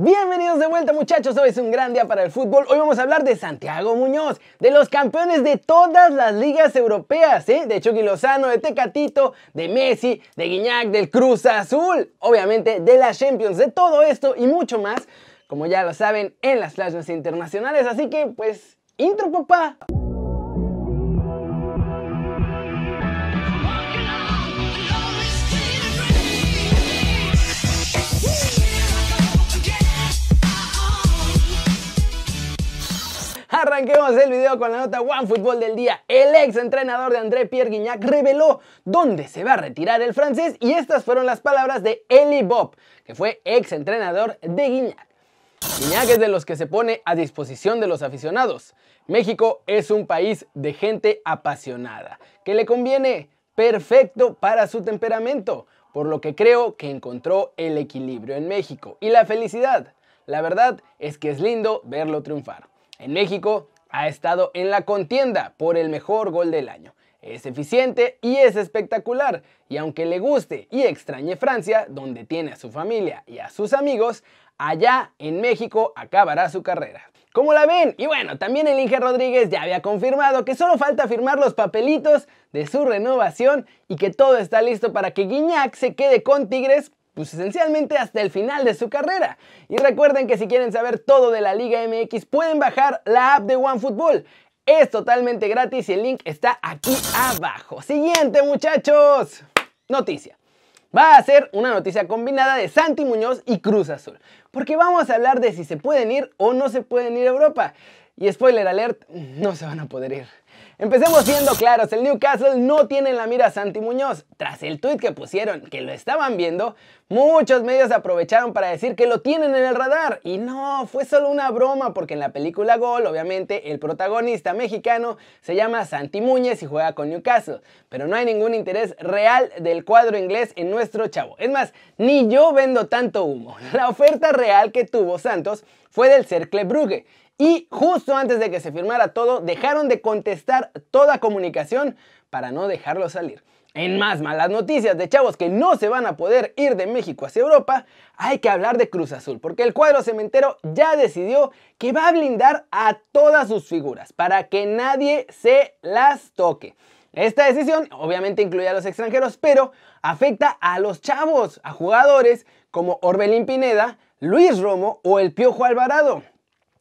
Bienvenidos de vuelta muchachos, hoy es un gran día para el fútbol. Hoy vamos a hablar de Santiago Muñoz, de los campeones de todas las ligas europeas, de Chucky Lozano, de Tecatito, de Messi, de Guiñac, del Cruz Azul, obviamente de la Champions, de todo esto y mucho más, como ya lo saben, en las flashes internacionales. Así que, pues, intro papá. Arranquemos el video con la nota One Fútbol del día. El ex entrenador de André Pierre Guignac reveló dónde se va a retirar el francés y estas fueron las palabras de Eli Bob, que fue ex entrenador de Guignac. Guignac es de los que se pone a disposición de los aficionados. México es un país de gente apasionada, que le conviene perfecto para su temperamento, por lo que creo que encontró el equilibrio en México y la felicidad. La verdad es que es lindo verlo triunfar. En México ha estado en la contienda por el mejor gol del año. Es eficiente y es espectacular, y aunque le guste y extrañe Francia, donde tiene a su familia y a sus amigos, allá en México acabará su carrera. ¿Cómo la ven? Y bueno, también el Rodríguez ya había confirmado que solo falta firmar los papelitos de su renovación y que todo está listo para que Guiñac se quede con Tigres pues esencialmente hasta el final de su carrera. Y recuerden que si quieren saber todo de la Liga MX pueden bajar la app de OneFootball. Es totalmente gratis y el link está aquí abajo. Siguiente muchachos. Noticia. Va a ser una noticia combinada de Santi Muñoz y Cruz Azul. Porque vamos a hablar de si se pueden ir o no se pueden ir a Europa. Y spoiler alert, no se van a poder ir. Empecemos siendo claros, el Newcastle no tiene en la mira a Santi Muñoz. Tras el tweet que pusieron que lo estaban viendo, muchos medios aprovecharon para decir que lo tienen en el radar. Y no, fue solo una broma porque en la película Gol, obviamente, el protagonista mexicano se llama Santi Muñez y juega con Newcastle. Pero no hay ningún interés real del cuadro inglés en nuestro chavo. Es más, ni yo vendo tanto humo. La oferta real que tuvo Santos fue del Cercle Brugge y justo antes de que se firmara todo, dejaron de contestar toda comunicación para no dejarlo salir. En más malas noticias de chavos que no se van a poder ir de México hacia Europa, hay que hablar de Cruz Azul, porque el cuadro cementero ya decidió que va a blindar a todas sus figuras para que nadie se las toque. Esta decisión obviamente incluye a los extranjeros, pero afecta a los chavos, a jugadores como Orbelín Pineda, Luis Romo o el Piojo Alvarado.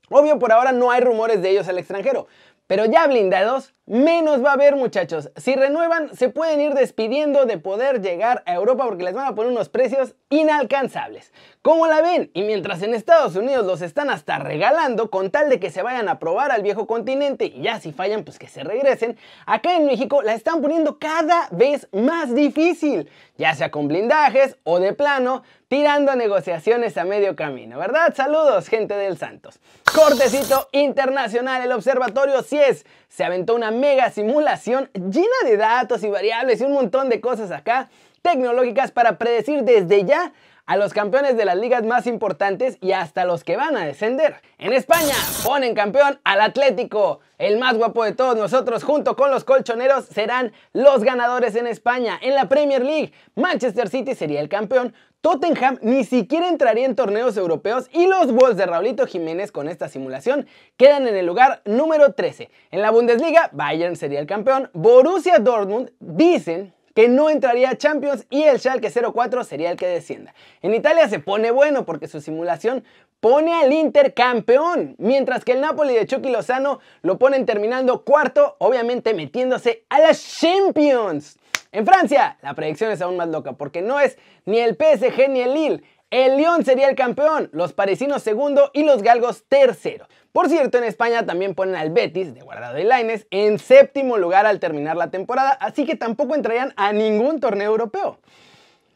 Obvio, por ahora no hay rumores de ellos al extranjero, pero ya blindados, menos va a haber muchachos. Si renuevan, se pueden ir despidiendo de poder llegar a Europa porque les van a poner unos precios inalcanzables. ¿Cómo la ven? Y mientras en Estados Unidos los están hasta regalando con tal de que se vayan a probar al viejo continente y ya si fallan pues que se regresen, acá en México la están poniendo cada vez más difícil, ya sea con blindajes o de plano, tirando negociaciones a medio camino, ¿verdad? Saludos gente del Santos. Cortecito internacional, el observatorio CIES se aventó una mega simulación llena de datos y variables y un montón de cosas acá tecnológicas para predecir desde ya a los campeones de las ligas más importantes y hasta los que van a descender. En España ponen campeón al Atlético. El más guapo de todos nosotros junto con los colchoneros serán los ganadores en España. En la Premier League, Manchester City sería el campeón. Tottenham ni siquiera entraría en torneos europeos y los Wolves de Raulito Jiménez con esta simulación quedan en el lugar número 13. En la Bundesliga, Bayern sería el campeón. Borussia Dortmund dicen que no entraría a Champions y el Schalke 04 sería el que descienda. En Italia se pone bueno porque su simulación pone al Inter campeón, mientras que el Napoli de Chucky Lozano lo ponen terminando cuarto, obviamente metiéndose a las Champions. En Francia, la predicción es aún más loca porque no es ni el PSG ni el Lille. El Lyon sería el campeón, los parisinos segundo y los galgos tercero. Por cierto, en España también ponen al Betis, de Guardado y Laines, en séptimo lugar al terminar la temporada, así que tampoco entrarían a ningún torneo europeo.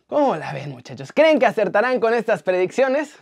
¿Cómo la ven, muchachos? ¿Creen que acertarán con estas predicciones?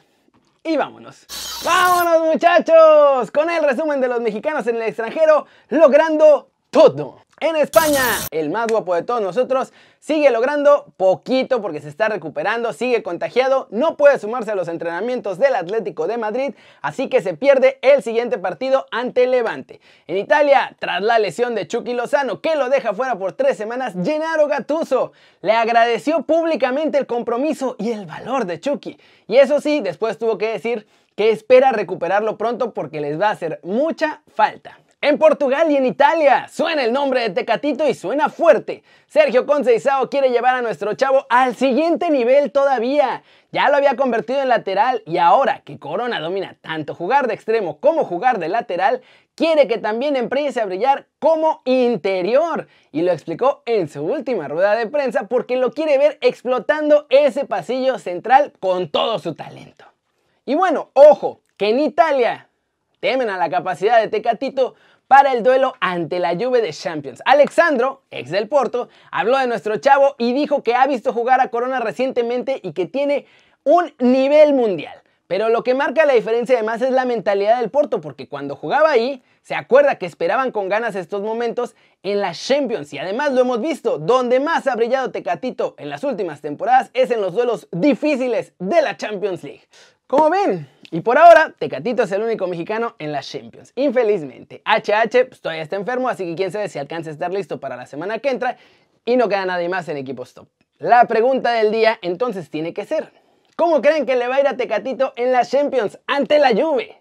Y vámonos. ¡Vámonos, muchachos! Con el resumen de los mexicanos en el extranjero, logrando todo. En España, el más guapo de todos nosotros sigue logrando poquito porque se está recuperando, sigue contagiado, no puede sumarse a los entrenamientos del Atlético de Madrid, así que se pierde el siguiente partido ante Levante. En Italia, tras la lesión de Chucky Lozano, que lo deja fuera por tres semanas, Gennaro Gattuso le agradeció públicamente el compromiso y el valor de Chucky. Y eso sí, después tuvo que decir que espera recuperarlo pronto porque les va a hacer mucha falta. En Portugal y en Italia suena el nombre de Tecatito y suena fuerte. Sergio Conceizao quiere llevar a nuestro chavo al siguiente nivel todavía. Ya lo había convertido en lateral y ahora que Corona domina tanto jugar de extremo como jugar de lateral, quiere que también empiece a brillar como interior. Y lo explicó en su última rueda de prensa porque lo quiere ver explotando ese pasillo central con todo su talento. Y bueno, ojo, que en Italia temen a la capacidad de Tecatito para el duelo ante la Juve de Champions. Alexandro, ex del Porto, habló de nuestro chavo y dijo que ha visto jugar a Corona recientemente y que tiene un nivel mundial. Pero lo que marca la diferencia además es la mentalidad del Porto, porque cuando jugaba ahí, se acuerda que esperaban con ganas estos momentos en la Champions. Y además lo hemos visto, donde más ha brillado Tecatito en las últimas temporadas es en los duelos difíciles de la Champions League. Como ven, y por ahora, Tecatito es el único mexicano en las Champions. Infelizmente, HH pues, todavía está enfermo, así que quién sabe si alcanza a estar listo para la semana que entra y no queda nadie más en equipos top. La pregunta del día entonces tiene que ser, ¿cómo creen que le va a ir a Tecatito en las Champions ante la Juve?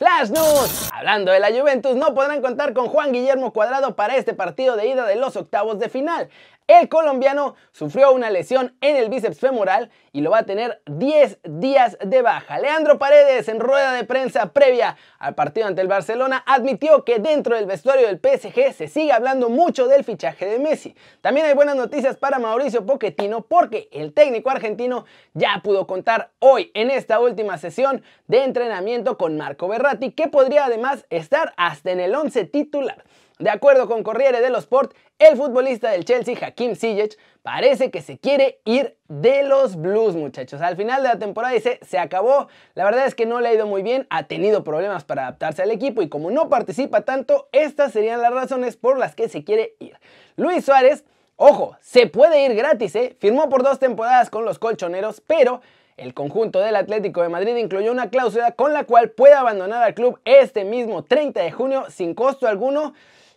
Flash News. Hablando de la Juventus, no podrán contar con Juan Guillermo Cuadrado para este partido de ida de los octavos de final. El colombiano sufrió una lesión en el bíceps femoral y lo va a tener 10 días de baja. Leandro Paredes, en rueda de prensa previa al partido ante el Barcelona, admitió que dentro del vestuario del PSG se sigue hablando mucho del fichaje de Messi. También hay buenas noticias para Mauricio Pochettino porque el técnico argentino ya pudo contar hoy en esta última sesión de entrenamiento con Marco Berratti, que podría además estar hasta en el 11 titular. De acuerdo con Corriere dello Sport, el futbolista del Chelsea, Hakim Ziyech, parece que se quiere ir de los Blues, muchachos. Al final de la temporada dice, se acabó. La verdad es que no le ha ido muy bien, ha tenido problemas para adaptarse al equipo y como no participa tanto, estas serían las razones por las que se quiere ir. Luis Suárez, ojo, se puede ir gratis, ¿eh? Firmó por dos temporadas con los colchoneros, pero el conjunto del Atlético de Madrid incluyó una cláusula con la cual puede abandonar al club este mismo 30 de junio sin costo alguno.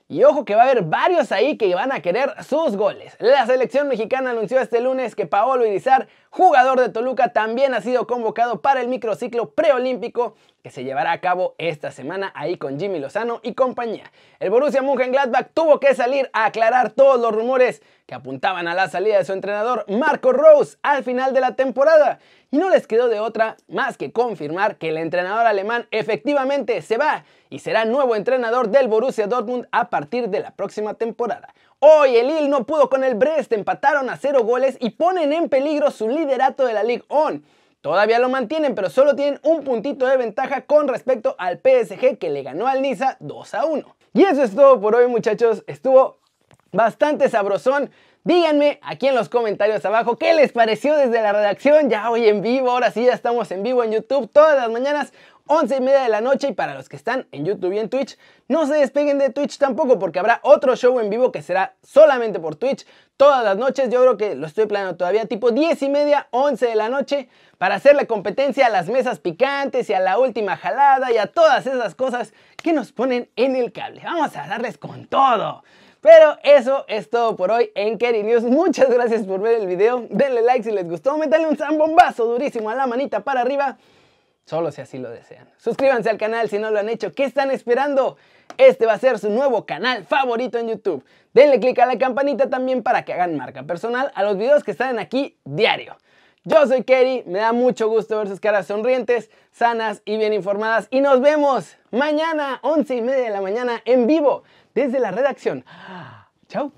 Y ojo que va a haber varios ahí que van a querer sus goles. La selección mexicana anunció este lunes que Paolo Irizar, jugador de Toluca, también ha sido convocado para el microciclo preolímpico que se llevará a cabo esta semana ahí con Jimmy Lozano y compañía. El Borussia Mönchengladbach tuvo que salir a aclarar todos los rumores que apuntaban a la salida de su entrenador Marco Rose al final de la temporada y no les quedó de otra más que confirmar que el entrenador alemán efectivamente se va y será nuevo entrenador del Borussia Dortmund a partir de la próxima temporada. Hoy el Lille no pudo con el Brest, empataron a cero goles y ponen en peligro su liderato de la Ligue 1. Todavía lo mantienen, pero solo tienen un puntito de ventaja con respecto al PSG que le ganó al Niza 2 a 1. Y eso es todo por hoy muchachos, estuvo bastante sabrosón. Díganme aquí en los comentarios abajo qué les pareció desde la redacción, ya hoy en vivo, ahora sí ya estamos en vivo en YouTube todas las mañanas. 11 y media de la noche y para los que están en YouTube y en Twitch, no se despeguen de Twitch tampoco porque habrá otro show en vivo que será solamente por Twitch todas las noches. Yo creo que lo estoy planeando todavía tipo 10 y media, 11 de la noche para hacerle competencia a las mesas picantes y a la última jalada y a todas esas cosas que nos ponen en el cable. Vamos a darles con todo. Pero eso es todo por hoy en Kerry. Muchas gracias por ver el video. Denle like si les gustó. Métanle un zambombazo durísimo a la manita para arriba. Solo si así lo desean. Suscríbanse al canal si no lo han hecho. ¿Qué están esperando? Este va a ser su nuevo canal favorito en YouTube. Denle click a la campanita también para que hagan marca personal a los videos que están aquí diario. Yo soy Kerry, me da mucho gusto ver sus caras sonrientes, sanas y bien informadas. Y nos vemos mañana, 11 y media de la mañana, en vivo, desde la redacción. Chao.